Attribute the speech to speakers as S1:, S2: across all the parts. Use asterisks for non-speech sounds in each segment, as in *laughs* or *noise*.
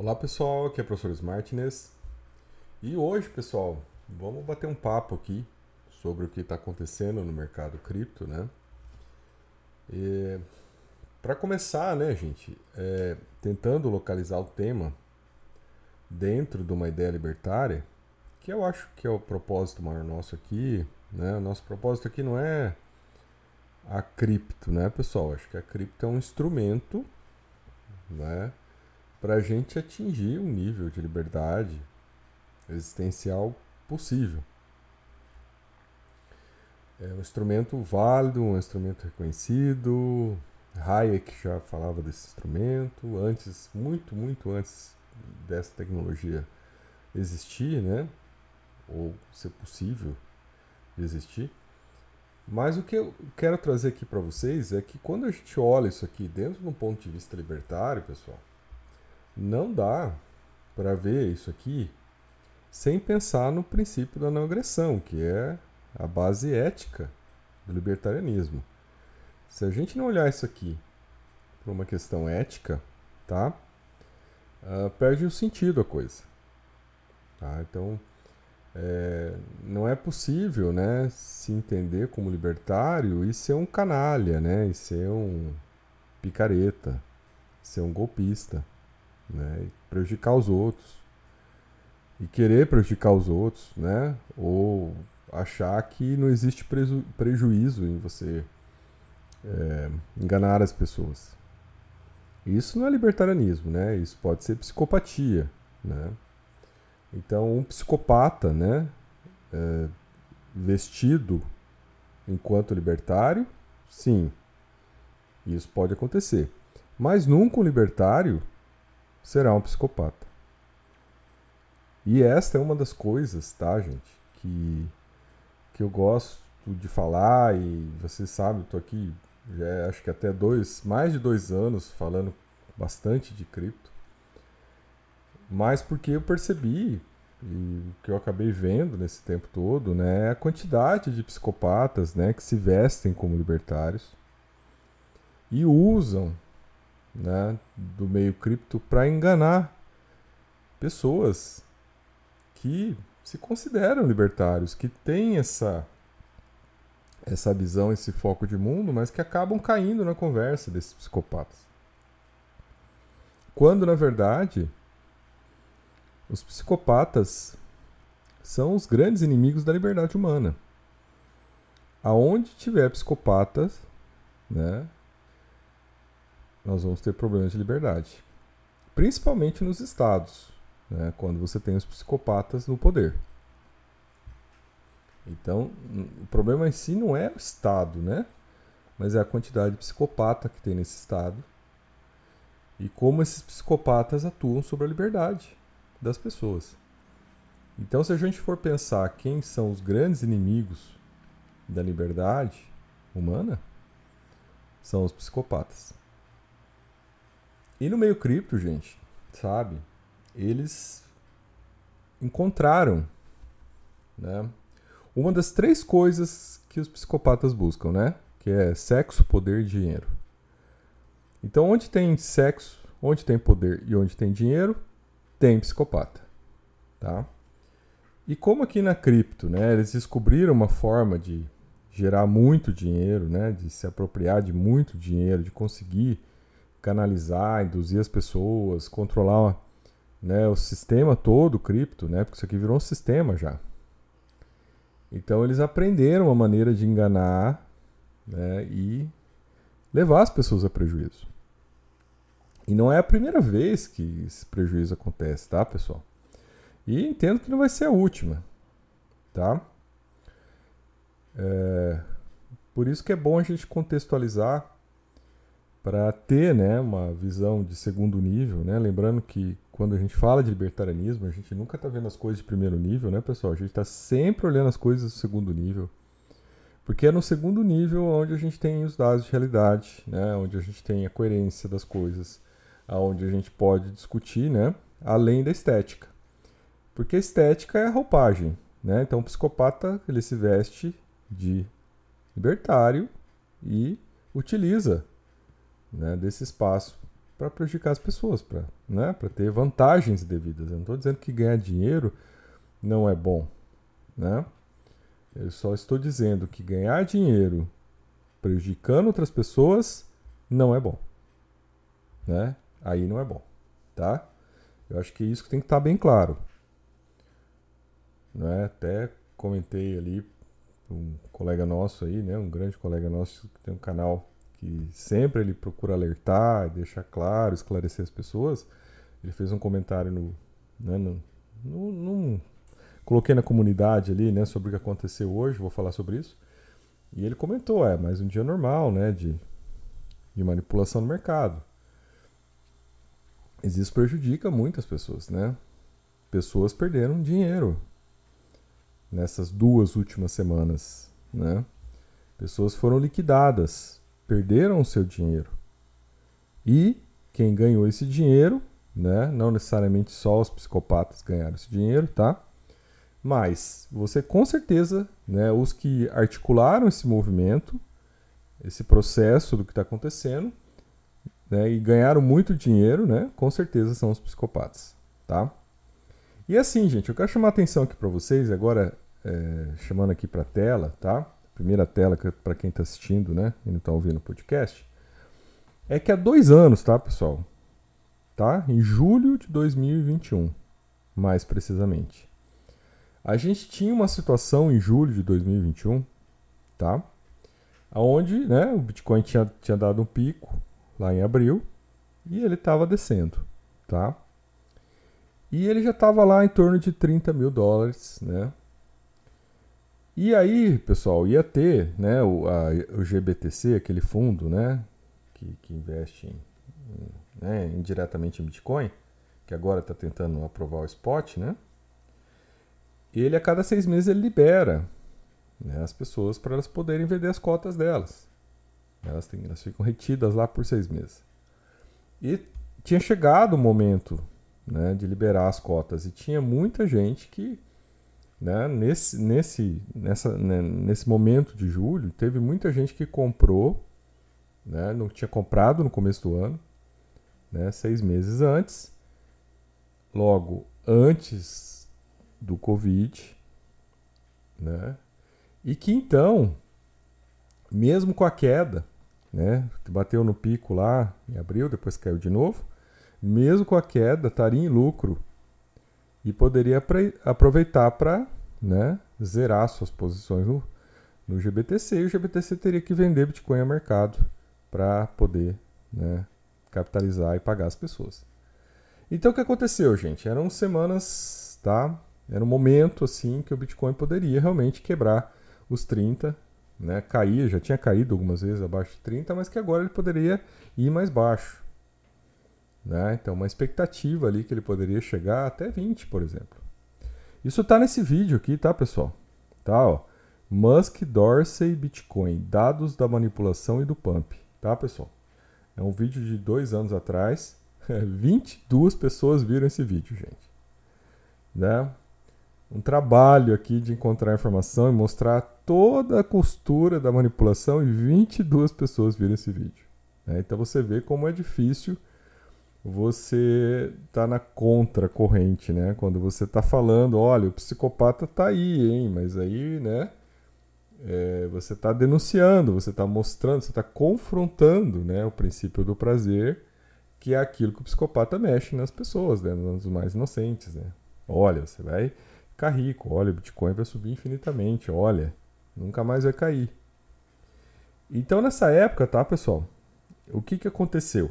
S1: Olá pessoal, aqui é o professor Smartness e hoje, pessoal, vamos bater um papo aqui sobre o que está acontecendo no mercado cripto, né? Para começar, né, gente, é, tentando localizar o tema dentro de uma ideia libertária, que eu acho que é o propósito maior nosso aqui, né? O nosso propósito aqui não é a cripto, né, pessoal? Acho que a cripto é um instrumento, né? Para a gente atingir um nível de liberdade existencial possível. É um instrumento válido, um instrumento reconhecido. Hayek já falava desse instrumento antes, muito, muito antes dessa tecnologia existir, né? Ou ser possível de existir. Mas o que eu quero trazer aqui para vocês é que quando a gente olha isso aqui dentro de um ponto de vista libertário, pessoal, não dá para ver isso aqui sem pensar no princípio da não agressão, que é a base ética do libertarianismo. Se a gente não olhar isso aqui por uma questão ética, tá? Uh, perde o sentido a coisa. Tá? Então, é, não é possível né, se entender como libertário e ser um canalha, né, e ser um picareta, ser um golpista né? Prejudicar os outros. E querer prejudicar os outros, né? Ou achar que não existe preju prejuízo em você é, enganar as pessoas. Isso não é libertarianismo, né? Isso pode ser psicopatia, né? Então, um psicopata, né? É, vestido enquanto libertário, sim, isso pode acontecer. Mas nunca um libertário será um psicopata. E esta é uma das coisas, tá, gente, que, que eu gosto de falar e vocês sabem, estou aqui já é, acho que até dois, mais de dois anos falando bastante de cripto, mas porque eu percebi e o que eu acabei vendo nesse tempo todo, né, é a quantidade de psicopatas, né, que se vestem como libertários e usam né, do meio cripto para enganar pessoas que se consideram libertários, que têm essa essa visão, esse foco de mundo, mas que acabam caindo na conversa desses psicopatas. Quando na verdade os psicopatas são os grandes inimigos da liberdade humana. Aonde tiver psicopatas, né, nós vamos ter problemas de liberdade. Principalmente nos estados, né, quando você tem os psicopatas no poder. Então, o problema em si não é o estado, né? Mas é a quantidade de psicopata que tem nesse estado e como esses psicopatas atuam sobre a liberdade das pessoas. Então, se a gente for pensar quem são os grandes inimigos da liberdade humana, são os psicopatas. E no meio cripto, gente, sabe? Eles encontraram, né? Uma das três coisas que os psicopatas buscam, né? Que é sexo, poder e dinheiro. Então, onde tem sexo, onde tem poder e onde tem dinheiro, tem psicopata, tá? E como aqui na cripto, né, eles descobriram uma forma de gerar muito dinheiro, né, de se apropriar de muito dinheiro, de conseguir canalizar, induzir as pessoas, controlar né, o sistema todo cripto, né, porque isso aqui virou um sistema já. Então eles aprenderam uma maneira de enganar né, e levar as pessoas a prejuízo. E não é a primeira vez que esse prejuízo acontece, tá, pessoal? E entendo que não vai ser a última, tá? É, por isso que é bom a gente contextualizar para ter né, uma visão de segundo nível, né? Lembrando que quando a gente fala de libertarianismo, a gente nunca está vendo as coisas de primeiro nível, né, pessoal? A gente está sempre olhando as coisas do segundo nível. Porque é no segundo nível onde a gente tem os dados de realidade, né? onde a gente tem a coerência das coisas, onde a gente pode discutir, né? além da estética. Porque a estética é a roupagem. Né? Então o psicopata ele se veste de libertário e utiliza né, desse espaço para prejudicar as pessoas, para né, ter vantagens devidas. Eu não estou dizendo que ganhar dinheiro não é bom, né? Eu só estou dizendo que ganhar dinheiro prejudicando outras pessoas não é bom, né? Aí não é bom, tá? Eu acho que isso que tem que estar tá bem claro. Né? Até comentei ali um colega nosso aí, né, um grande colega nosso que tem um canal que sempre ele procura alertar, deixar claro, esclarecer as pessoas. Ele fez um comentário no, né, no, no, no, coloquei na comunidade ali, né, sobre o que aconteceu hoje, vou falar sobre isso. E ele comentou, é, mais um dia normal, né, de, de manipulação no mercado. Mas isso prejudica muitas pessoas, né? Pessoas perderam dinheiro nessas duas últimas semanas, né? Pessoas foram liquidadas, perderam o seu dinheiro. E quem ganhou esse dinheiro, né? Não necessariamente só os psicopatas ganharam esse dinheiro, tá? Mas você com certeza, né, os que articularam esse movimento, esse processo do que está acontecendo, né, e ganharam muito dinheiro, né, com certeza são os psicopatas, tá? E assim, gente, eu quero chamar a atenção aqui para vocês, agora é, chamando aqui para a tela, tá? Primeira tela para quem está assistindo, né? E não está ouvindo o podcast. É que há dois anos, tá, pessoal? Tá? Em julho de 2021, mais precisamente. A gente tinha uma situação em julho de 2021, tá? Onde né, o Bitcoin tinha, tinha dado um pico lá em abril e ele estava descendo, tá? E ele já estava lá em torno de 30 mil dólares, né? E aí, pessoal, ia ter né, o, a, o GBTC, aquele fundo né, que, que investe em, né, indiretamente em Bitcoin, que agora está tentando aprovar o spot, né? Ele a cada seis meses ele libera né, as pessoas para elas poderem vender as cotas delas. Elas, têm, elas ficam retidas lá por seis meses. E tinha chegado o momento né, de liberar as cotas. E tinha muita gente que, né, nesse, nesse, nessa, né, nesse momento de julho, teve muita gente que comprou, né, não tinha comprado no começo do ano, né, seis meses antes, logo antes do Covid, né, e que então, mesmo com a queda, né, bateu no pico lá em abril, depois caiu de novo, mesmo com a queda, estaria em lucro e poderia aproveitar para né, zerar suas posições no, no GBTC e o GBTC teria que vender Bitcoin ao mercado para poder né, capitalizar e pagar as pessoas. Então o que aconteceu, gente? Eram semanas, tá? Era um momento assim que o Bitcoin poderia realmente quebrar os 30, né? Cair, já tinha caído algumas vezes abaixo de 30, mas que agora ele poderia ir mais baixo. Né? Então, uma expectativa ali que ele poderia chegar até 20, por exemplo. Isso está nesse vídeo aqui, tá, pessoal? Tá, ó. Musk, Dorsey, Bitcoin, dados da manipulação e do pump, tá, pessoal? É um vídeo de dois anos atrás. *laughs* 22 pessoas viram esse vídeo, gente. Né? Um trabalho aqui de encontrar informação e mostrar toda a costura da manipulação e 22 pessoas viram esse vídeo. Né? Então você vê como é difícil você tá na contracorrente, né? Quando você tá falando, olha, o psicopata tá aí, hein? Mas aí, né? É, você está denunciando, você está mostrando, você está confrontando né, o princípio do prazer, que é aquilo que o psicopata mexe nas pessoas, né, nos mais inocentes. Né? Olha, você vai ficar rico, olha, o Bitcoin vai subir infinitamente, olha, nunca mais vai cair. Então, nessa época, tá, pessoal? O que, que aconteceu?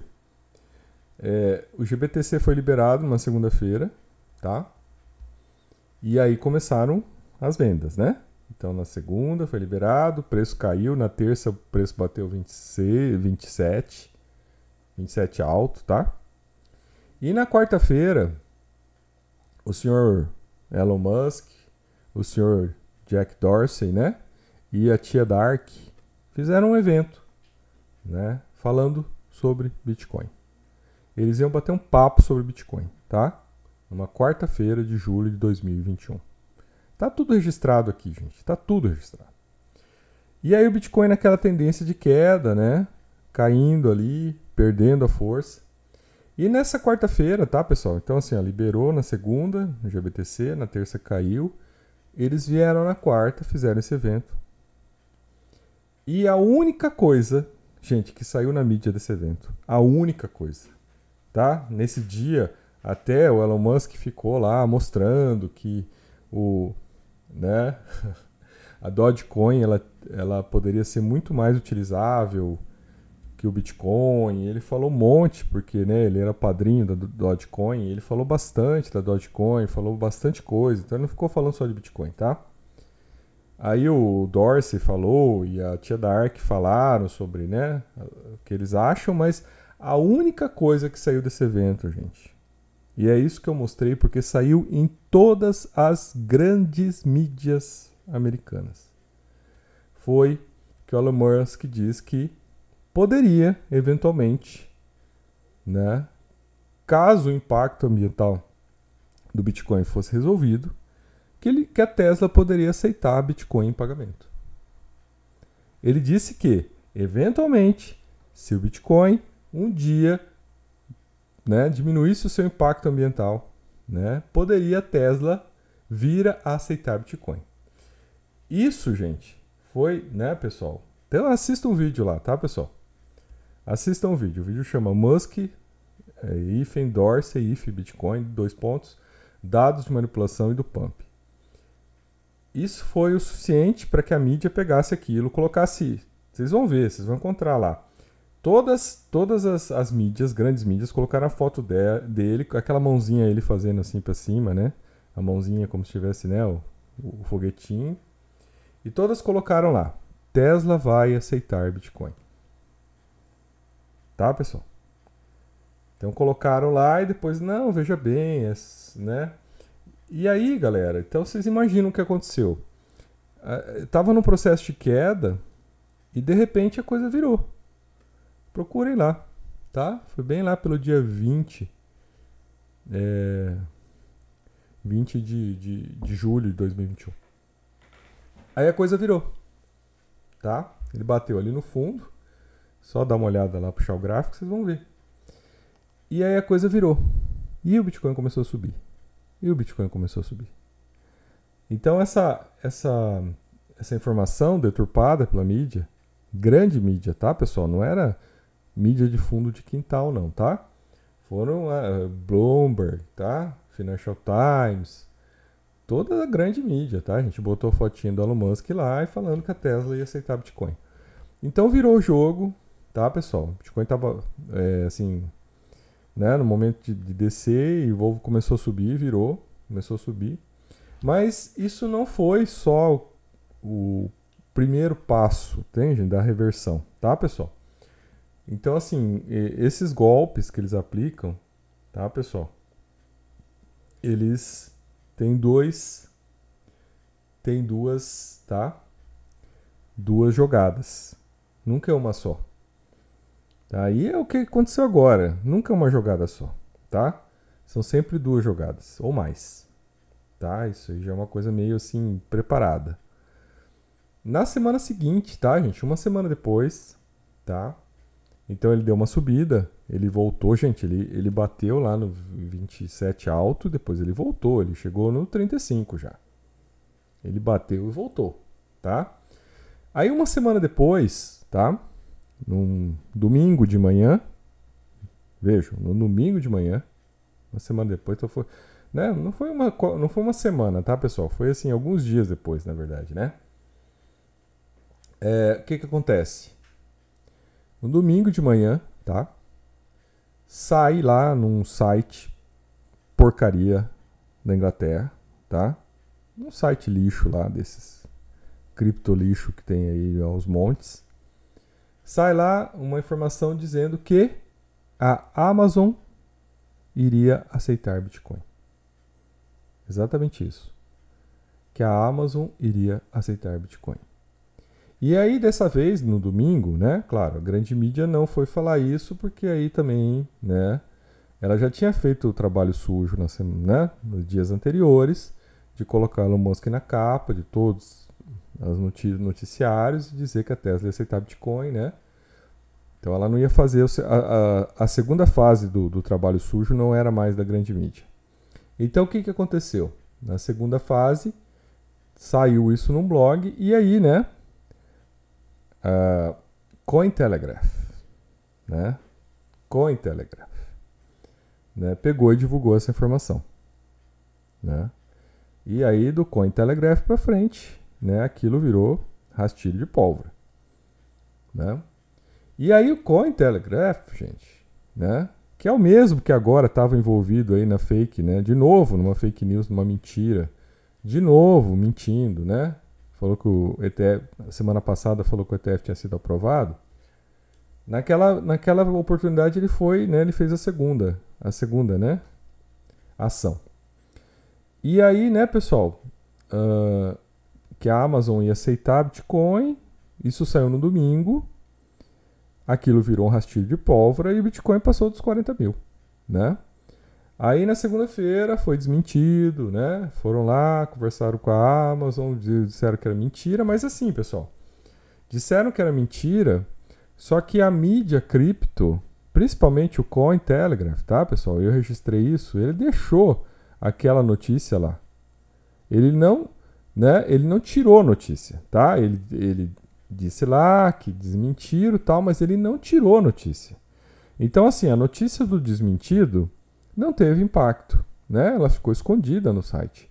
S1: É, o GBTC foi liberado numa segunda-feira, tá? E aí começaram as vendas, né? Então na segunda foi liberado, o preço caiu, na terça o preço bateu 26, 27, 27 alto, tá? E na quarta-feira, o senhor Elon Musk, o senhor Jack Dorsey, né? E a tia Dark fizeram um evento, né? Falando sobre Bitcoin eles iam bater um papo sobre Bitcoin, tá? Numa quarta-feira de julho de 2021. Tá tudo registrado aqui, gente. Tá tudo registrado. E aí o Bitcoin naquela tendência de queda, né? Caindo ali, perdendo a força. E nessa quarta-feira, tá, pessoal? Então, assim, ó, liberou na segunda, no GBTC, na terça caiu. Eles vieram na quarta, fizeram esse evento. E a única coisa, gente, que saiu na mídia desse evento, a única coisa, tá? Nesse dia, até o Elon Musk ficou lá mostrando que o, né, *laughs* a Dogecoin ela, ela poderia ser muito mais utilizável que o Bitcoin. Ele falou um monte, porque né, ele era padrinho da Dogecoin. Ele falou bastante da Dogecoin, falou bastante coisa. Então ele não ficou falando só de Bitcoin, tá? Aí o Dorsey falou e a tia Dark falaram sobre né, o que eles acham, mas a única coisa que saiu desse evento, gente, e é isso que eu mostrei porque saiu em todas as grandes mídias americanas, foi que o Elon Musk diz que poderia, eventualmente, né, caso o impacto ambiental do Bitcoin fosse resolvido, que, ele, que a Tesla poderia aceitar Bitcoin em pagamento. Ele disse que, eventualmente, se o Bitcoin um dia né, diminuísse o seu impacto ambiental, né, poderia a Tesla vir a aceitar Bitcoin. Isso, gente, foi, né, pessoal? Então assista um vídeo lá, tá, pessoal? Assistam o vídeo. O vídeo chama Musk, é, if endorse, if Bitcoin, dois pontos, dados de manipulação e do pump. Isso foi o suficiente para que a mídia pegasse aquilo, colocasse. Vocês vão ver, vocês vão encontrar lá. Todas, todas as, as mídias, grandes mídias, colocaram a foto de, dele, com aquela mãozinha ele fazendo assim para cima, né? A mãozinha como se tivesse, né, o, o foguetinho. E todas colocaram lá: Tesla vai aceitar Bitcoin. Tá, pessoal? Então colocaram lá e depois, não, veja bem, é, né? E aí, galera, então vocês imaginam o que aconteceu. Tava num processo de queda e de repente a coisa virou. Procurem lá, tá? Foi bem lá pelo dia 20. É, 20 de, de, de julho de 2021. Aí a coisa virou, tá? Ele bateu ali no fundo só dá uma olhada lá, puxar o gráfico, vocês vão ver. E aí a coisa virou. E o Bitcoin começou a subir. E o Bitcoin começou a subir. Então essa essa essa informação deturpada pela mídia, grande mídia, tá, pessoal? Não era mídia de fundo de quintal, não, tá? Foram uh, Bloomberg, tá? Financial Times, toda a grande mídia, tá? A gente botou fotinho do Elon Musk lá e falando que a Tesla ia aceitar Bitcoin. Então virou o jogo, tá, pessoal? Bitcoin tava, é, assim, né, no momento de, de descer e o Volvo começou a subir, virou, começou a subir. Mas isso não foi só o primeiro passo, entende? Da reversão, tá, pessoal? Então, assim, esses golpes que eles aplicam, tá, pessoal? Eles têm dois, tem duas, tá? Duas jogadas. Nunca é uma só. Aí é o que aconteceu agora. Nunca é uma jogada só, tá? São sempre duas jogadas ou mais. Tá? Isso aí já é uma coisa meio assim preparada. Na semana seguinte, tá, gente? Uma semana depois, tá? Então ele deu uma subida, ele voltou, gente, ele, ele bateu lá no 27 alto, depois ele voltou, ele chegou no 35 já. Ele bateu e voltou, tá? Aí uma semana depois, tá? num domingo de manhã. Vejo, no domingo de manhã, uma semana depois, então foi, né? Não foi uma não foi uma semana, tá, pessoal? Foi assim alguns dias depois, na verdade, né? É, o que que acontece? No domingo de manhã, tá? Sai lá num site porcaria da Inglaterra, tá? Um site lixo lá desses cripto lixo que tem aí aos montes sai lá uma informação dizendo que a Amazon iria aceitar Bitcoin. Exatamente isso. Que a Amazon iria aceitar Bitcoin. E aí, dessa vez, no domingo, né? Claro, a grande mídia não foi falar isso, porque aí também, né? Ela já tinha feito o trabalho sujo na semana, né, nos dias anteriores, de colocar Elon Musk na capa de todos os noticiários e dizer que a Tesla ia aceitar Bitcoin, né? Então ela não ia fazer. A, a, a segunda fase do, do, trabalho sujo não era mais da grande mídia. Então o que, que aconteceu? Na segunda fase, saiu isso num blog, e aí, né? Uh, Cointelegraph, né? Cointelegraph, né? Pegou e divulgou essa informação, né? E aí do Cointelegraph para frente, né? Aquilo virou rastilho de pólvora, né? E aí o Cointelegraph, gente, né? Que é o mesmo que agora estava envolvido aí na fake, né? De novo, numa fake news, numa mentira. De novo, mentindo, né? Falou que o ETF, semana passada falou que o ETF tinha sido aprovado. Naquela, naquela oportunidade ele foi, né? Ele fez a segunda, a segunda, né? Ação. E aí, né, pessoal? Uh, que a Amazon ia aceitar Bitcoin. Isso saiu no domingo aquilo virou um rastilho de pólvora e o Bitcoin passou dos 40 mil, né? Aí na segunda-feira foi desmentido, né? Foram lá, conversaram com a Amazon, disseram que era mentira, mas assim, pessoal, disseram que era mentira, só que a mídia cripto, principalmente o Cointelegraph, tá, pessoal? Eu registrei isso, ele deixou aquela notícia lá. Ele não, né? Ele não tirou a notícia, tá? Ele, ele disse lá que desmentiram tal, mas ele não tirou a notícia. Então, assim, a notícia do desmentido não teve impacto, né? Ela ficou escondida no site.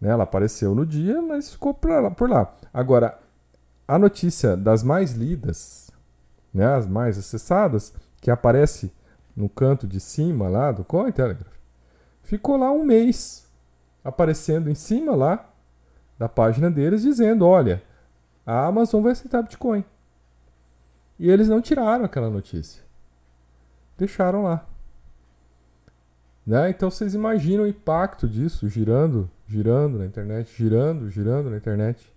S1: Né? Ela apareceu no dia, mas ficou por lá. Agora, a notícia das mais lidas, né? as mais acessadas, que aparece no canto de cima lá do Cointelegraph, ficou lá um mês aparecendo em cima lá da página deles dizendo, olha, a Amazon vai aceitar Bitcoin. E eles não tiraram aquela notícia. Deixaram lá. Né? Então vocês imaginam o impacto disso girando, girando na internet, girando, girando na internet.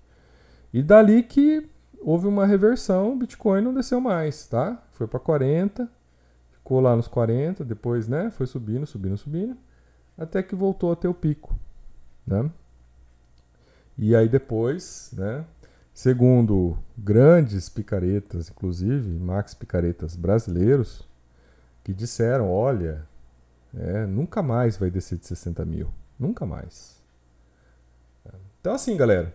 S1: E dali que houve uma reversão, o Bitcoin não desceu mais, tá? Foi para 40, ficou lá nos 40, depois, né, foi subindo, subindo, subindo, até que voltou a ter o pico, né? E aí depois, né, Segundo grandes picaretas, inclusive max picaretas brasileiros, que disseram: olha, é, nunca mais vai descer de 60 mil. Nunca mais. Então, assim, galera,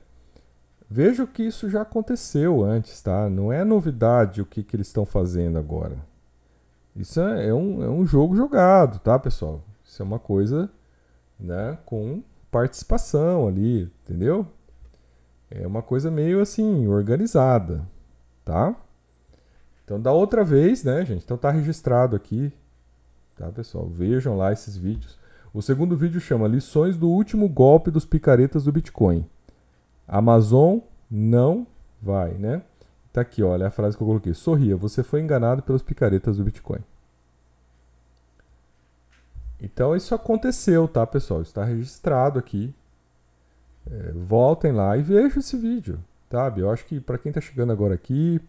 S1: veja que isso já aconteceu antes, tá? Não é novidade o que, que eles estão fazendo agora. Isso é, é, um, é um jogo jogado, tá, pessoal? Isso é uma coisa né, com participação ali, entendeu? É uma coisa meio assim, organizada, tá? Então, da outra vez, né, gente? Então tá registrado aqui, tá, pessoal? Vejam lá esses vídeos. O segundo vídeo chama Lições do último golpe dos picaretas do Bitcoin. Amazon não vai, né? Tá aqui, olha a frase que eu coloquei. Sorria, você foi enganado pelos picaretas do Bitcoin. Então isso aconteceu, tá, pessoal? Está registrado aqui é, voltem lá e vejam esse vídeo, sabe? Eu acho que para quem está chegando agora aqui,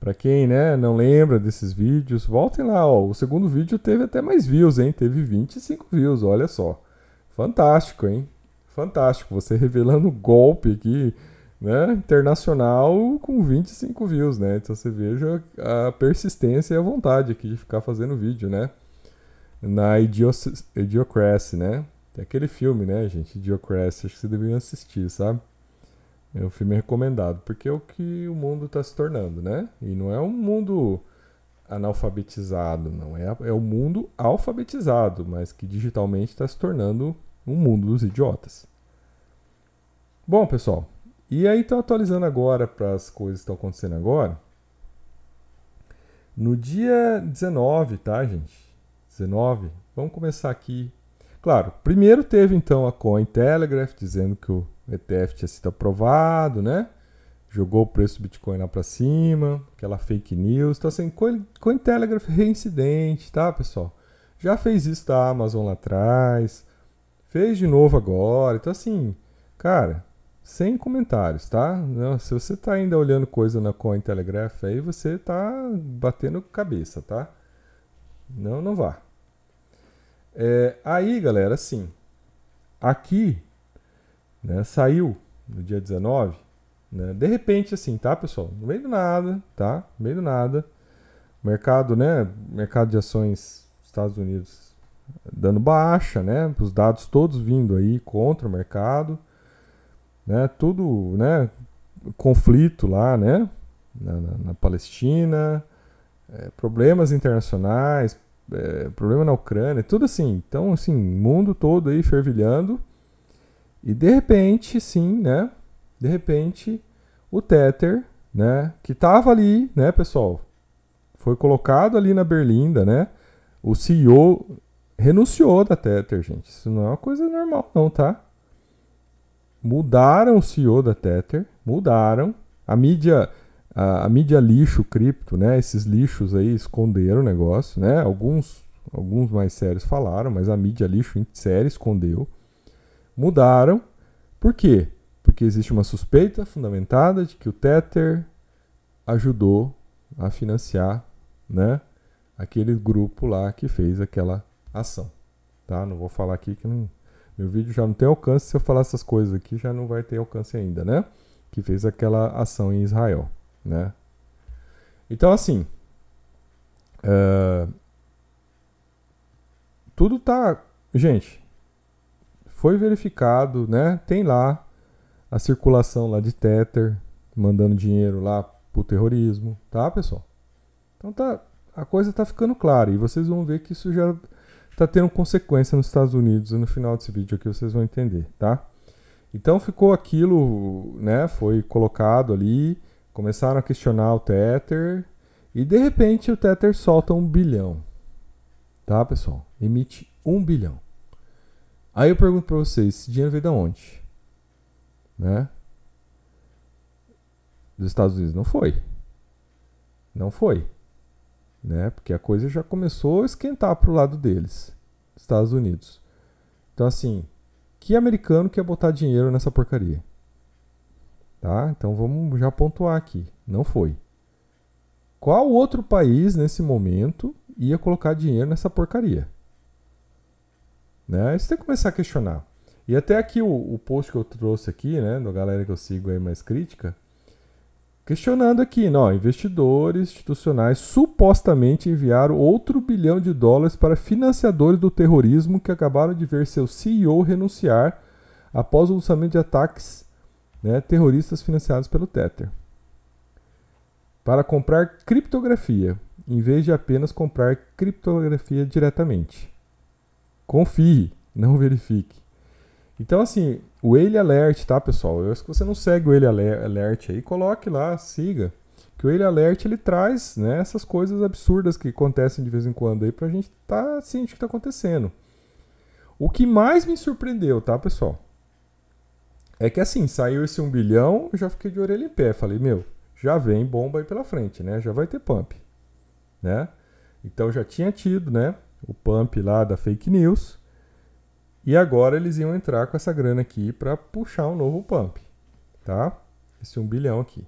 S1: para quem né, não lembra desses vídeos, voltem lá. Ó, o segundo vídeo teve até mais views, hein? Teve 25 views, olha só. Fantástico, hein? Fantástico. Você revelando golpe aqui, né? Internacional com 25 views, né? Então você veja a persistência e a vontade aqui de ficar fazendo vídeo, né? Na Idiocracy, né? Tem aquele filme, né, gente? Idiocracy, acho que vocês deveriam assistir, sabe? É um filme recomendado, porque é o que o mundo está se tornando, né? E não é um mundo analfabetizado, não. É, é o mundo alfabetizado, mas que digitalmente está se tornando um mundo dos idiotas. Bom, pessoal, e aí estou atualizando agora para as coisas que estão acontecendo agora. No dia 19, tá, gente? 19, vamos começar aqui Claro, primeiro teve então a Cointelegraph dizendo que o ETF tinha sido aprovado, né? Jogou o preço do Bitcoin lá para cima, aquela fake news. Então, assim, Cointelegraph reincidente, tá, pessoal? Já fez isso da Amazon lá atrás, fez de novo agora. Então, assim, cara, sem comentários, tá? Não, se você tá ainda olhando coisa na Cointelegraph aí, você tá batendo cabeça, tá? Não, não vá. É, aí, galera, assim, aqui, né, saiu no dia 19, né, de repente, assim, tá, pessoal? No meio do nada, tá? No meio do nada. mercado, né? Mercado de ações Estados Unidos dando baixa, né? Os dados todos vindo aí contra o mercado, né? Tudo, né? Conflito lá, né? Na, na, na Palestina, é, problemas internacionais, é, problema na Ucrânia, tudo assim. Então, assim, mundo todo aí fervilhando. E de repente, sim, né? De repente, o Tether, né? Que tava ali, né, pessoal? Foi colocado ali na berlinda, né? O CEO renunciou da Tether, gente. Isso não é uma coisa normal, não, tá? Mudaram o CEO da Tether, mudaram. A mídia, a, a mídia lixo cripto, né? Esses lixos aí esconderam o negócio, né? Alguns, alguns mais sérios falaram, mas a mídia lixo em série escondeu. Mudaram. Por quê? Porque existe uma suspeita fundamentada de que o Tether ajudou a financiar, né? Aquele grupo lá que fez aquela ação, tá? Não vou falar aqui que não, meu vídeo já não tem alcance. Se eu falar essas coisas aqui, já não vai ter alcance ainda, né? Que fez aquela ação em Israel, né? Então, assim, uh, tudo tá, gente, foi verificado, né? Tem lá a circulação lá de Tether, mandando dinheiro lá pro terrorismo, tá, pessoal? Então tá, a coisa tá ficando clara e vocês vão ver que isso já tá tendo consequência nos Estados Unidos e no final desse vídeo aqui vocês vão entender, tá? Então ficou aquilo, né? Foi colocado ali, começaram a questionar o Tether e de repente o Tether solta um bilhão, tá, pessoal? Emite um bilhão. Aí eu pergunto para vocês, esse dinheiro veio de onde? Né? Dos Estados Unidos não foi. Não foi né? Porque a coisa já começou a esquentar para o lado deles, Estados Unidos. Então assim, que americano quer botar dinheiro nessa porcaria? Tá? Então vamos já pontuar aqui. Não foi. Qual outro país nesse momento ia colocar dinheiro nessa porcaria? Né? Isso tem que começar a questionar. E até aqui o, o post que eu trouxe aqui, né, da galera que eu sigo aí mais crítica, Questionando aqui, não, investidores institucionais supostamente enviaram outro bilhão de dólares para financiadores do terrorismo que acabaram de ver seu CEO renunciar após o lançamento de ataques né, terroristas financiados pelo Tether. Para comprar criptografia, em vez de apenas comprar criptografia diretamente. Confie, não verifique. Então, assim, o Ele Alert, tá, pessoal? Eu, se você não segue o Ele Alert aí, coloque lá, siga. Que o Ele Alert ele traz né, essas coisas absurdas que acontecem de vez em quando aí pra gente tá ciente do que tá acontecendo. O que mais me surpreendeu, tá, pessoal? É que assim, saiu esse 1 bilhão, eu já fiquei de orelha em pé. Falei, meu, já vem bomba aí pela frente, né? Já vai ter pump, né? Então já tinha tido, né? O pump lá da fake news. E agora eles iam entrar com essa grana aqui para puxar um novo pump, tá? Esse 1 bilhão aqui.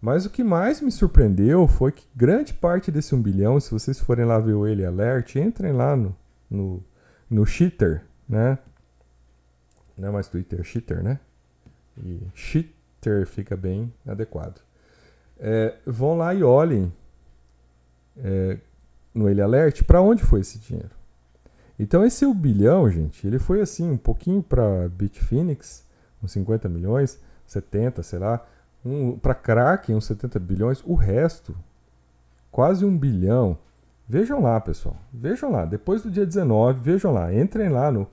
S1: Mas o que mais me surpreendeu foi que grande parte desse 1 bilhão, se vocês forem lá ver o ele alert, entrem lá no, no, no Cheater, né? Não é mais Twitter, é Cheater, né? E Cheater fica bem adequado. É, vão lá e olhem é, no ele alert para onde foi esse dinheiro. Então esse 1 bilhão, gente, ele foi assim, um pouquinho para Bitfinex, uns 50 milhões, 70, sei lá, um, para Kraken, uns 70 bilhões, o resto, quase um bilhão. Vejam lá, pessoal, vejam lá, depois do dia 19, vejam lá, entrem lá no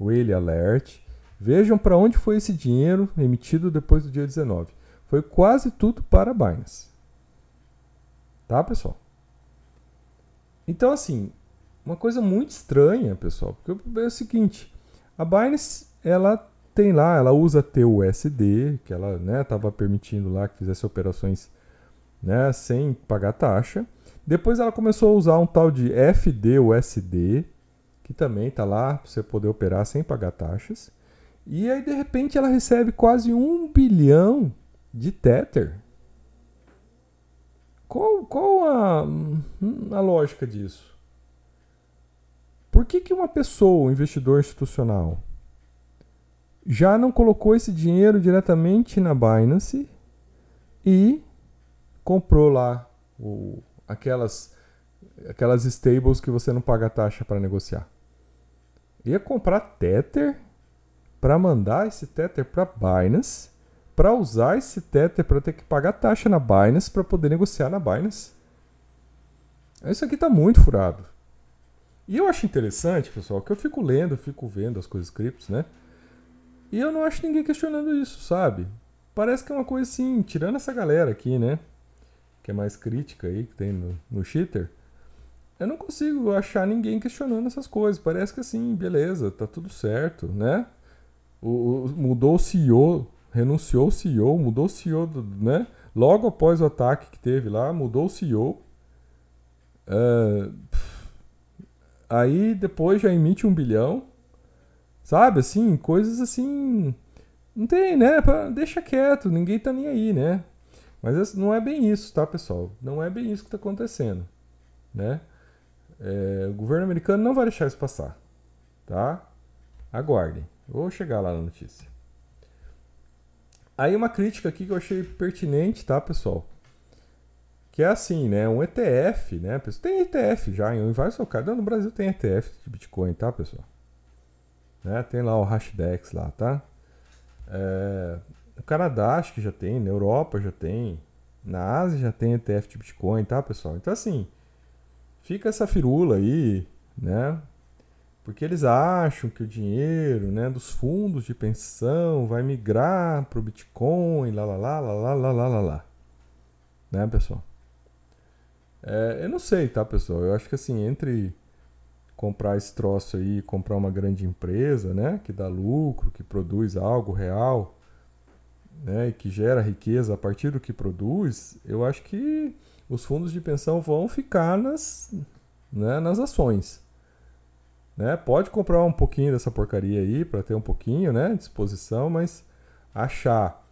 S1: Whale Alert, vejam para onde foi esse dinheiro emitido depois do dia 19. Foi quase tudo para Binance. Tá, pessoal? Então, assim, uma coisa muito estranha, pessoal, porque é o seguinte, a Binance, ela tem lá, ela usa TUSD, que ela estava né, permitindo lá que fizesse operações né, sem pagar taxa. Depois ela começou a usar um tal de FDUSD, que também está lá para você poder operar sem pagar taxas. E aí, de repente, ela recebe quase um bilhão de Tether. Qual, qual a, a lógica disso? Por que, que uma pessoa, um investidor institucional, já não colocou esse dinheiro diretamente na Binance e comprou lá o, aquelas aquelas stables que você não paga taxa para negociar. Ia comprar Tether para mandar esse Tether para Binance, para usar esse Tether para ter que pagar taxa na Binance para poder negociar na Binance. Isso aqui tá muito furado. E eu acho interessante, pessoal, que eu fico lendo, fico vendo as coisas criptos, né? E eu não acho ninguém questionando isso, sabe? Parece que é uma coisa assim, tirando essa galera aqui, né? Que é mais crítica aí, que tem no, no cheater. Eu não consigo achar ninguém questionando essas coisas. Parece que assim, beleza, tá tudo certo, né? O, o, mudou o CEO, renunciou o CEO, mudou o CEO, do, né? Logo após o ataque que teve lá, mudou o CEO. Uh, aí depois já emite um bilhão. Sabe, assim, coisas assim. Não tem, né? Deixa quieto, ninguém tá nem aí, né? Mas não é bem isso, tá, pessoal? Não é bem isso que tá acontecendo, né? É, o governo americano não vai deixar isso passar, tá? Aguardem. Vou chegar lá na notícia. Aí uma crítica aqui que eu achei pertinente, tá, pessoal? Que é assim, né? Um ETF, né? Tem ETF já em vários locais. No Brasil tem ETF de Bitcoin, tá, pessoal? Né? Tem lá o Hashdex lá, tá? É, o Canadá acho que já tem, na Europa já tem, na Ásia já tem ETF de Bitcoin, tá, pessoal? Então assim, fica essa firula aí, né? Porque eles acham que o dinheiro, né, dos fundos de pensão vai migrar para o Bitcoin, lá, lá, lá, lá, lá, lá, lá, lá. Né, pessoal? É, eu não sei, tá, pessoal? Eu acho que assim, entre comprar esse troço aí, comprar uma grande empresa, né, que dá lucro, que produz algo real, né, e que gera riqueza a partir do que produz, eu acho que os fundos de pensão vão ficar nas, né, nas ações. Né? Pode comprar um pouquinho dessa porcaria aí para ter um pouquinho, né, disposição, mas achar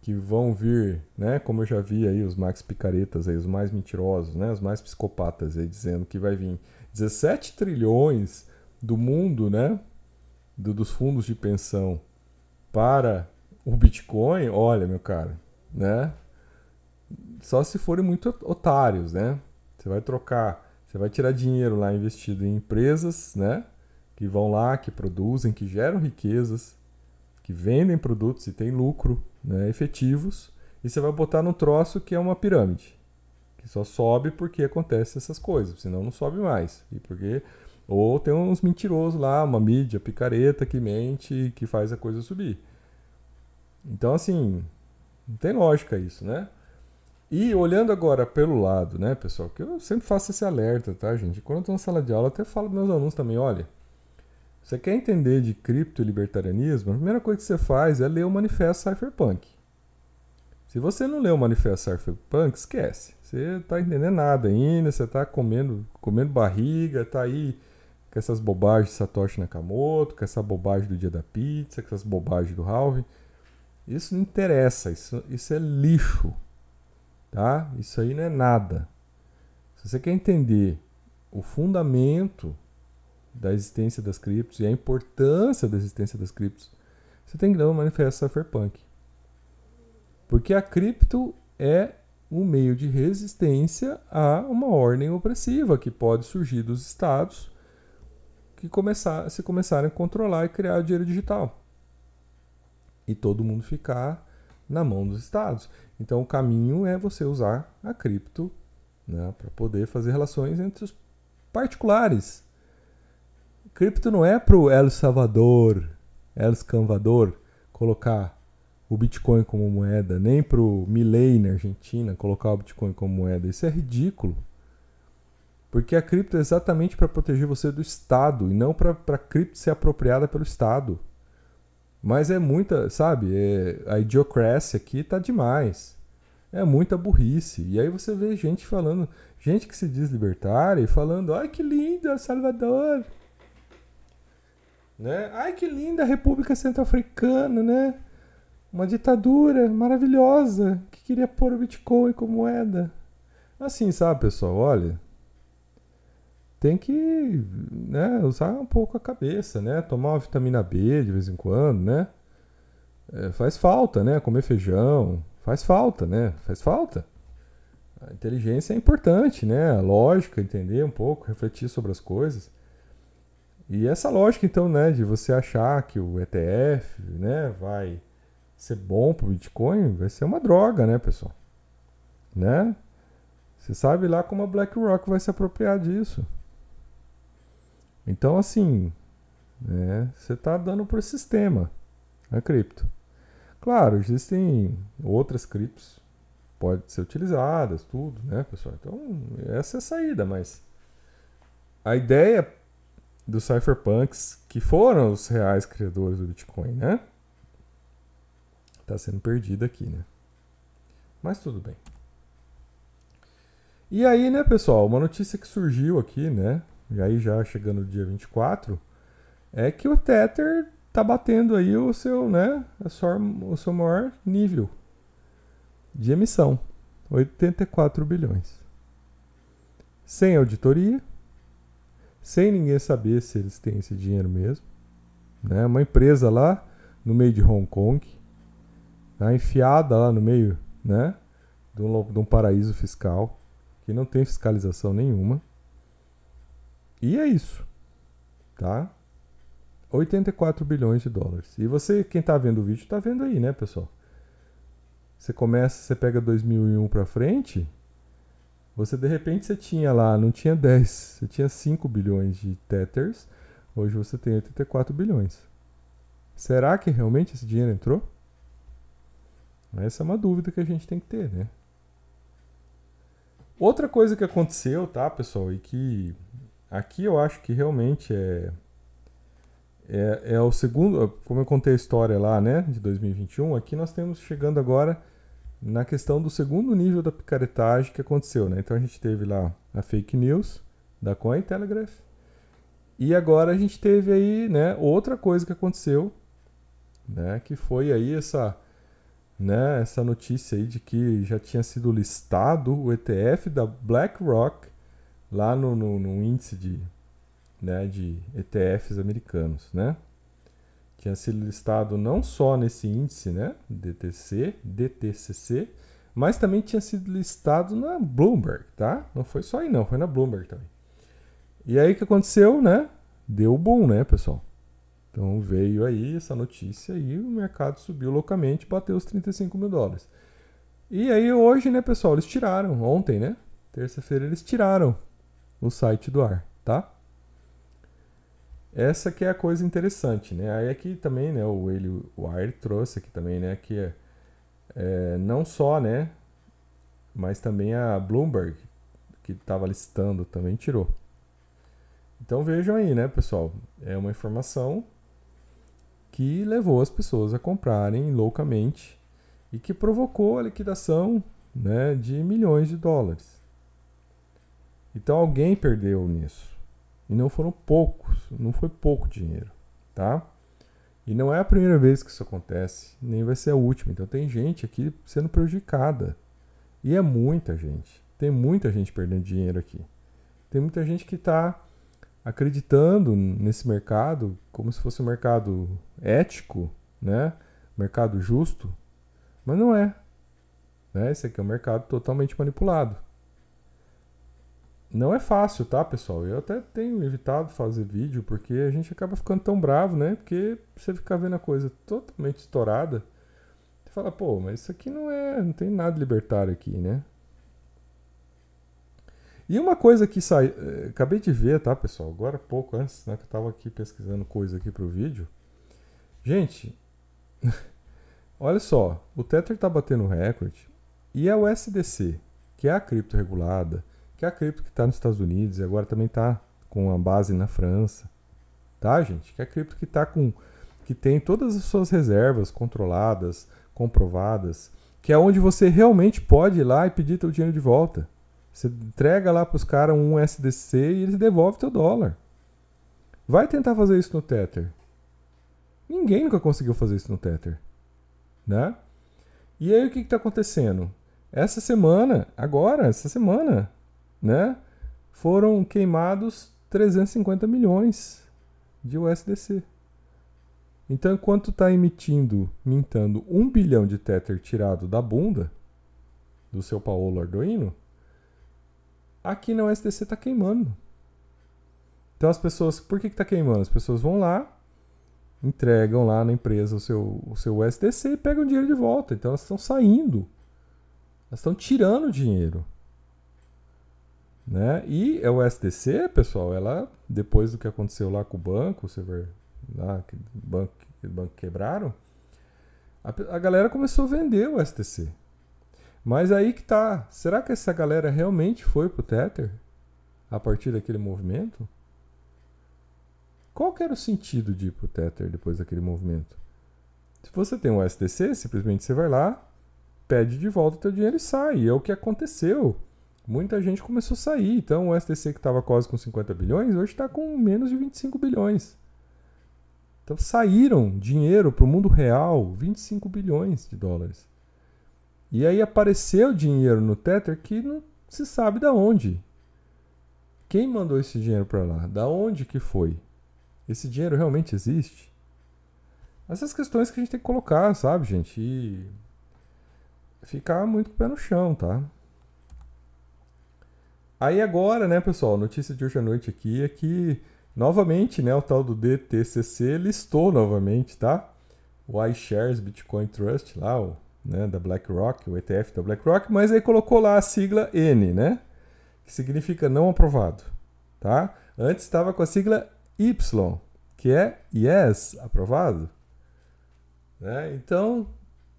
S1: que vão vir, né, como eu já vi aí os mais picaretas aí, os mais mentirosos, né, os mais psicopatas aí dizendo que vai vir 17 trilhões do mundo, né? Do, dos fundos de pensão para o Bitcoin, olha, meu cara, né? Só se forem muito otários, né? Você vai trocar, você vai tirar dinheiro lá investido em empresas, né? Que vão lá, que produzem, que geram riquezas, que vendem produtos e têm lucro né, efetivos, e você vai botar num troço que é uma pirâmide que só sobe porque acontece essas coisas, senão não sobe mais. E porque ou tem uns mentirosos lá, uma mídia picareta que mente, que faz a coisa subir. Então assim, não tem lógica isso, né? E olhando agora pelo lado, né, pessoal, que eu sempre faço esse alerta, tá, gente? Quando eu estou na sala de aula, eu até falo para meus alunos também, olha, você quer entender de cripto e libertarianismo? A primeira coisa que você faz é ler o manifesto Cypherpunk. Se você não leu o manifesto Cypherpunk, esquece. Você tá entendendo nada ainda, você tá comendo, comendo barriga, tá aí com essas bobagens de Satoshi Nakamoto, com essa bobagem do dia da pizza, com essas bobagens do Halving. Isso não interessa, isso, isso é lixo, tá? Isso aí não é nada. Se você quer entender o fundamento da existência das criptos e a importância da existência das criptos, você tem que ler o manifesto Cypherpunk. Porque a cripto é um meio de resistência a uma ordem opressiva que pode surgir dos estados que começar, se começarem a controlar e criar o dinheiro digital. E todo mundo ficar na mão dos estados. Então o caminho é você usar a cripto né, para poder fazer relações entre os particulares. Cripto não é para o El Salvador, El Escavador colocar o Bitcoin como moeda, nem para o Milley na Argentina colocar o Bitcoin como moeda. Isso é ridículo. Porque a cripto é exatamente para proteger você do Estado e não para a cripto ser apropriada pelo Estado. Mas é muita, sabe? É, a idiocracia aqui tá demais. É muita burrice. E aí você vê gente falando, gente que se diz libertária e falando: ai que lindo El Salvador. Né? Ai que linda a República Centro-Africana, né? Uma ditadura maravilhosa que queria pôr o Bitcoin como moeda. Assim, sabe, pessoal? Olha, tem que né, usar um pouco a cabeça, né? Tomar uma vitamina B de vez em quando, né? É, faz falta, né? Comer feijão, faz falta, né? Faz falta. A inteligência é importante, né? A lógica, entender um pouco, refletir sobre as coisas. E essa lógica, então, né, de você achar que o ETF, né, vai ser bom para o Bitcoin, vai ser uma droga, né, pessoal? Né? Você sabe lá como a BlackRock vai se apropriar disso. Então, assim, né, você está dando por sistema a cripto. Claro, existem outras criptos podem ser utilizadas, tudo, né, pessoal? Então, essa é a saída, mas a ideia dos cypherpunks, que foram os reais criadores do Bitcoin, né? Está sendo perdida aqui, né? Mas tudo bem. E aí, né, pessoal, uma notícia que surgiu aqui, né? E aí já chegando dia 24, é que o Tether tá batendo aí o seu, né, a sua, o seu maior nível de emissão, 84 bilhões. Sem auditoria, sem ninguém saber se eles têm esse dinheiro mesmo. Né? Uma empresa lá no meio de Hong Kong, tá? enfiada lá no meio né? de, um, de um paraíso fiscal, que não tem fiscalização nenhuma. E é isso. Tá? 84 bilhões de dólares. E você, quem está vendo o vídeo, está vendo aí, né, pessoal? Você começa, você pega 2001 para frente, você de repente você tinha lá, não tinha 10, você tinha 5 bilhões de tethers, hoje você tem 84 bilhões. Será que realmente esse dinheiro entrou? Essa é uma dúvida que a gente tem que ter, né? Outra coisa que aconteceu, tá, pessoal, e que aqui eu acho que realmente é é, é o segundo, como eu contei a história lá, né, de 2021, aqui nós temos chegando agora na questão do segundo nível da picaretagem que aconteceu, né? Então a gente teve lá a fake news da Cointelegraph e agora a gente teve aí, né, outra coisa que aconteceu, né, que foi aí essa, né, essa notícia aí de que já tinha sido listado o ETF da BlackRock lá no, no, no índice de, né, de ETFs americanos, né? Tinha sido listado não só nesse índice, né, DTC, DTCC, mas também tinha sido listado na Bloomberg, tá? Não foi só aí não, foi na Bloomberg também. E aí o que aconteceu, né? Deu boom, né, pessoal? Então veio aí essa notícia e o mercado subiu loucamente, bateu os 35 mil dólares. E aí hoje, né, pessoal, eles tiraram, ontem, né? Terça-feira eles tiraram o site do ar, tá? Essa que é a coisa interessante, né? Aí aqui também, né, o o Air trouxe aqui também, né, que é, é, não só, né, mas também a Bloomberg que estava listando também tirou. Então vejam aí, né, pessoal, é uma informação que levou as pessoas a comprarem loucamente e que provocou a liquidação, né, de milhões de dólares. Então alguém perdeu nisso. E não foram poucos, não foi pouco dinheiro, tá? E não é a primeira vez que isso acontece, nem vai ser a última. Então tem gente aqui sendo prejudicada. E é muita gente. Tem muita gente perdendo dinheiro aqui. Tem muita gente que está acreditando nesse mercado como se fosse um mercado ético, né? Mercado justo, mas não é. Né? Esse aqui é um mercado totalmente manipulado. Não é fácil, tá, pessoal? Eu até tenho evitado fazer vídeo porque a gente acaba ficando tão bravo, né? Porque você fica vendo a coisa totalmente estourada. Você fala, pô, mas isso aqui não é. Não tem nada libertário aqui, né? E uma coisa que sai. Eh, acabei de ver, tá, pessoal? Agora pouco antes, né? Que eu tava aqui pesquisando coisa aqui pro vídeo. Gente, *laughs* olha só. O Tether tá batendo recorde. E a USDC, que é a cripto regulada que é a cripto que está nos Estados Unidos e agora também está com a base na França. Tá, gente? Que é a cripto que está com. que tem todas as suas reservas controladas, comprovadas, que é onde você realmente pode ir lá e pedir teu dinheiro de volta. Você entrega lá para os caras um SDC e eles devolvem teu dólar. Vai tentar fazer isso no Tether. Ninguém nunca conseguiu fazer isso no Tether. Né? E aí o que está acontecendo? Essa semana, agora, essa semana, né, foram queimados 350 milhões de USDC. Então, enquanto está emitindo, mintando um bilhão de Tether tirado da bunda do seu Paolo Arduino, aqui na USDC está queimando. Então as pessoas, por que está queimando? As pessoas vão lá, entregam lá na empresa o seu, o seu USDC e pegam o dinheiro de volta. Então elas estão saindo. Elas estão tirando dinheiro. Né? E a USDC, pessoal, ela, depois do que aconteceu lá com o banco, você vê lá, aquele banco, aquele banco quebraram, a, a galera começou a vender o USDC. Mas aí que tá. Será que essa galera realmente foi pro Tether? A partir daquele movimento? Qual que era o sentido de ir pro Tether depois daquele movimento? Se você tem um STC, simplesmente você vai lá, pede de volta o teu dinheiro e sai. E é o que aconteceu. Muita gente começou a sair. Então o STC que estava quase com 50 bilhões, hoje está com menos de 25 bilhões. Então saíram dinheiro para o mundo real, 25 bilhões de dólares. E aí apareceu dinheiro no Tether que não se sabe da onde. Quem mandou esse dinheiro para lá? Da onde que foi? Esse dinheiro realmente existe? Essas questões que a gente tem que colocar, sabe, gente? E ficar muito com o pé no chão, tá? Aí agora, né, pessoal, notícia de hoje à noite aqui é que novamente, né, o tal do DTCC listou novamente, tá? O iShares Bitcoin Trust lá, o, né, da BlackRock, o ETF da BlackRock, mas aí colocou lá a sigla N, né? Que significa não aprovado, tá? Antes estava com a sigla Y, que é yes, aprovado. Né? Então,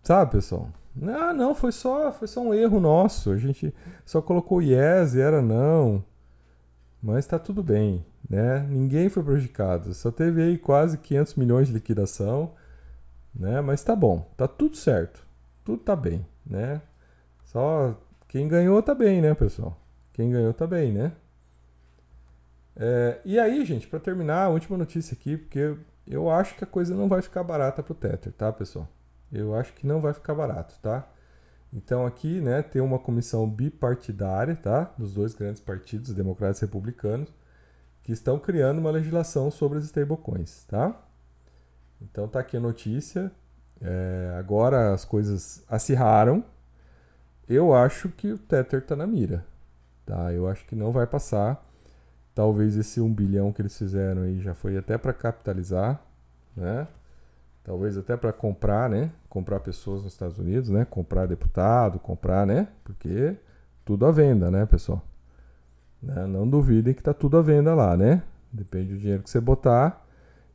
S1: sabe, pessoal? Ah, não, foi só, foi só um erro nosso. A gente só colocou yes e era não. Mas tá tudo bem, né? Ninguém foi prejudicado. Só teve aí quase 500 milhões de liquidação, né? Mas tá bom, tá tudo certo. Tudo tá bem, né? Só quem ganhou tá bem, né, pessoal? Quem ganhou tá bem, né? É, e aí, gente, para terminar, a última notícia aqui, porque eu acho que a coisa não vai ficar barata pro Tether, tá, pessoal? Eu acho que não vai ficar barato, tá? Então aqui, né, tem uma comissão bipartidária, tá? Dos dois grandes partidos, democratas e republicanos, que estão criando uma legislação sobre as stablecoins, tá? Então tá aqui a notícia. É, agora as coisas acirraram. Eu acho que o Tether tá na mira, tá? Eu acho que não vai passar. Talvez esse 1 bilhão que eles fizeram aí já foi até para capitalizar, né? Talvez até para comprar, né? Comprar pessoas nos Estados Unidos, né? Comprar deputado, comprar, né? Porque tudo à venda, né, pessoal? Né? Não duvidem que tá tudo à venda lá, né? Depende do dinheiro que você botar.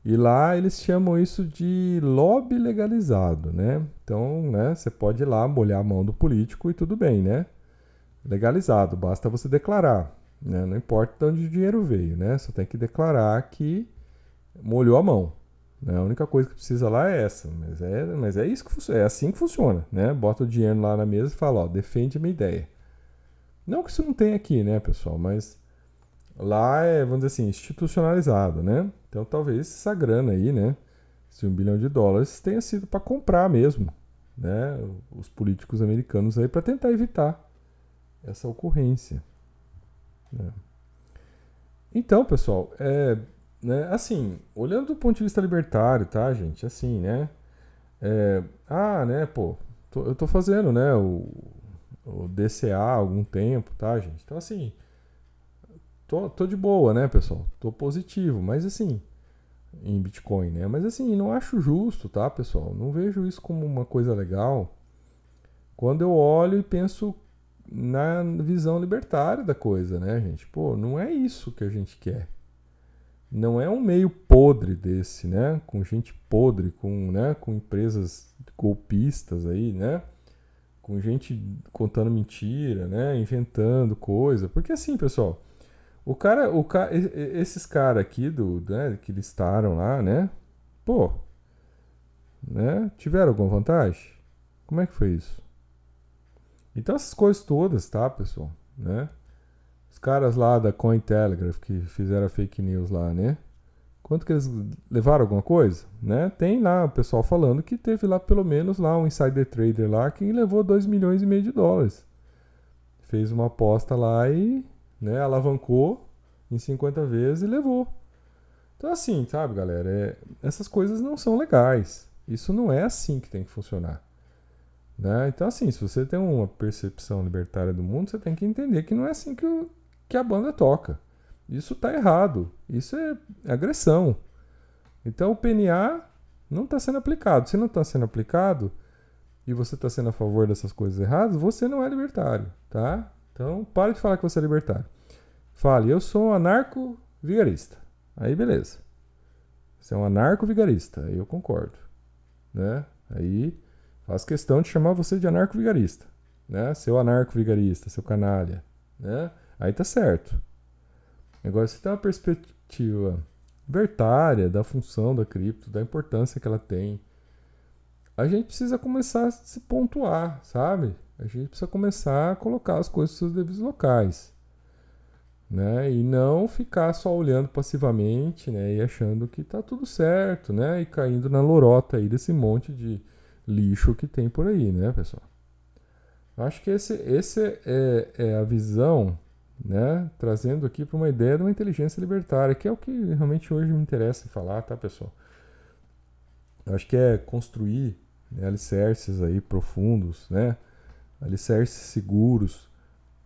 S1: E lá eles chamam isso de lobby legalizado, né? Então, né, você pode ir lá molhar a mão do político e tudo bem, né? Legalizado, basta você declarar. Né? Não importa de onde o dinheiro veio, né? Só tem que declarar que molhou a mão. Né? A única coisa que precisa lá é essa. Mas é, mas é isso que é assim que funciona, né? Bota o dinheiro lá na mesa e fala, ó, defende a minha ideia. Não que isso não tenha aqui, né, pessoal? Mas lá é, vamos dizer assim, institucionalizado, né? Então talvez essa grana aí, né? Esse um bilhão de dólares tenha sido para comprar mesmo, né? Os políticos americanos aí para tentar evitar essa ocorrência. Né? Então, pessoal, é, né, assim, olhando do ponto de vista libertário, tá, gente? Assim, né? É, ah, né, pô, tô, eu tô fazendo, né, o, o DCA há algum tempo, tá, gente? Então, assim, tô, tô de boa, né, pessoal? Tô positivo, mas assim, em Bitcoin, né? Mas assim, não acho justo, tá, pessoal? Não vejo isso como uma coisa legal. Quando eu olho e penso na visão libertária da coisa, né, gente? Pô, não é isso que a gente quer. Não é um meio podre desse, né? Com gente podre, com, né, com empresas golpistas aí, né? Com gente contando mentira, né? Inventando coisa. Porque assim, pessoal, o cara, o ca... esses caras aqui do, né, que listaram lá, né? Pô, né? Tiveram alguma vantagem? Como é que foi isso? Então essas coisas todas, tá, pessoal? Né? Caras lá da Cointelegraph que fizeram a fake news lá, né? Quanto que eles levaram alguma coisa? Né? Tem lá o pessoal falando que teve lá pelo menos lá um insider trader lá que levou 2 milhões e meio de dólares. Fez uma aposta lá e né, alavancou em 50 vezes e levou. Então assim, sabe, galera, é, essas coisas não são legais. Isso não é assim que tem que funcionar. Né? Então, assim, se você tem uma percepção libertária do mundo, você tem que entender que não é assim que, o, que a banda toca. Isso está errado. Isso é agressão. Então o PNA não está sendo aplicado. Se não está sendo aplicado e você está sendo a favor dessas coisas erradas, você não é libertário, tá? Então pare de falar que você é libertário. Fale, eu sou um anarco-vigarista. Aí beleza. Você é um anarco-vigarista. Aí eu concordo. Né? Aí faço questão de chamar você de anarco-vigarista. Né? Seu anarco-vigarista, seu canalha. Né? Aí tá certo. Agora, se tem uma perspectiva libertária da função da cripto, da importância que ela tem, a gente precisa começar a se pontuar, sabe? A gente precisa começar a colocar as coisas nos seus devidos locais. Né? E não ficar só olhando passivamente, né? E achando que tá tudo certo, né? E caindo na lorota aí desse monte de lixo que tem por aí, né, pessoal? Acho que esse, esse é, é a visão né, trazendo aqui para uma ideia de uma inteligência libertária, que é o que realmente hoje me interessa falar, tá, pessoal? Eu acho que é construir né, alicerces aí profundos, né, alicerces seguros,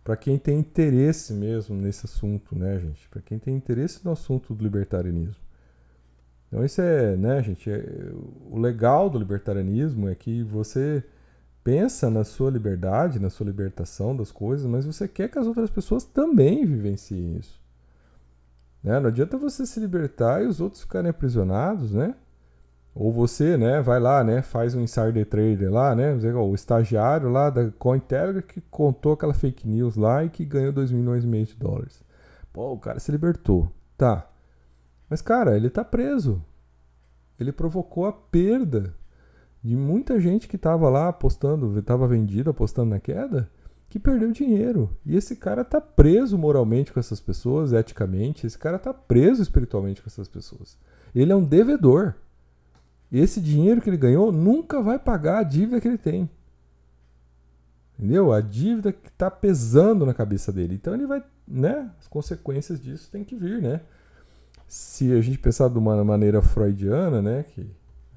S1: para quem tem interesse mesmo nesse assunto, né, gente? Para quem tem interesse no assunto do libertarianismo. Então, isso é, né, gente? É, o legal do libertarianismo é que você pensa na sua liberdade, na sua libertação das coisas, mas você quer que as outras pessoas também vivenciem isso. Né? Não adianta você se libertar e os outros ficarem aprisionados, né? Ou você, né, vai lá, né, faz um insider trader lá, né, o estagiário lá da Cointelegraph que contou aquela fake news lá e que ganhou 2 milhões e meio de dólares. Pô, o cara se libertou. Tá. Mas, cara, ele tá preso. Ele provocou a perda de muita gente que estava lá apostando, estava vendido apostando na queda, que perdeu dinheiro. E esse cara está preso moralmente com essas pessoas, eticamente, esse cara está preso espiritualmente com essas pessoas. Ele é um devedor. Esse dinheiro que ele ganhou nunca vai pagar a dívida que ele tem. Entendeu? A dívida que está pesando na cabeça dele. Então ele vai, né? As consequências disso tem que vir, né? Se a gente pensar de uma maneira freudiana, né? Que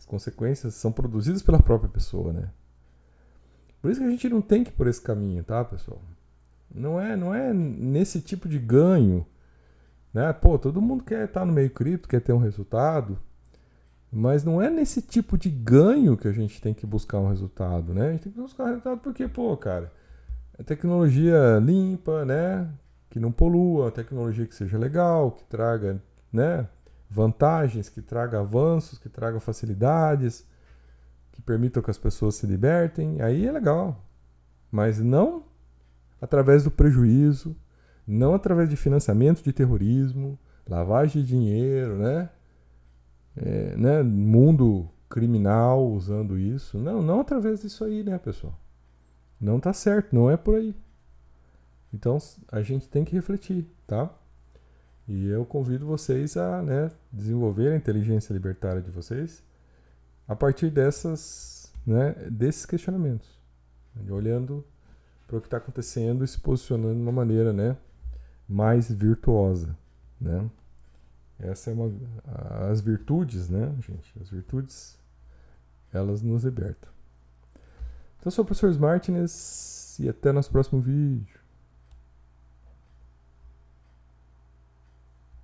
S1: as consequências são produzidas pela própria pessoa, né? Por isso que a gente não tem que ir por esse caminho, tá, pessoal? Não é, não é nesse tipo de ganho, né? Pô, todo mundo quer estar no meio cripto, quer ter um resultado, mas não é nesse tipo de ganho que a gente tem que buscar um resultado, né? A gente tem que buscar um resultado porque, pô, cara, é tecnologia limpa, né? Que não polua, tecnologia que seja legal, que traga, né? Vantagens, que traga avanços, que traga facilidades, que permitam que as pessoas se libertem, aí é legal. Mas não através do prejuízo, não através de financiamento de terrorismo, lavagem de dinheiro, né? É, né? Mundo criminal usando isso. Não, não através disso aí, né, pessoal? Não tá certo, não é por aí. Então a gente tem que refletir, tá? E eu convido vocês a né, desenvolver a inteligência libertária de vocês a partir dessas, né, desses questionamentos, olhando para o que está acontecendo e se posicionando de uma maneira né, mais virtuosa. Né? Essa é uma as virtudes, né, gente? As virtudes elas nos libertam. Então, eu sou o professor Martinez e até nosso próximo vídeo.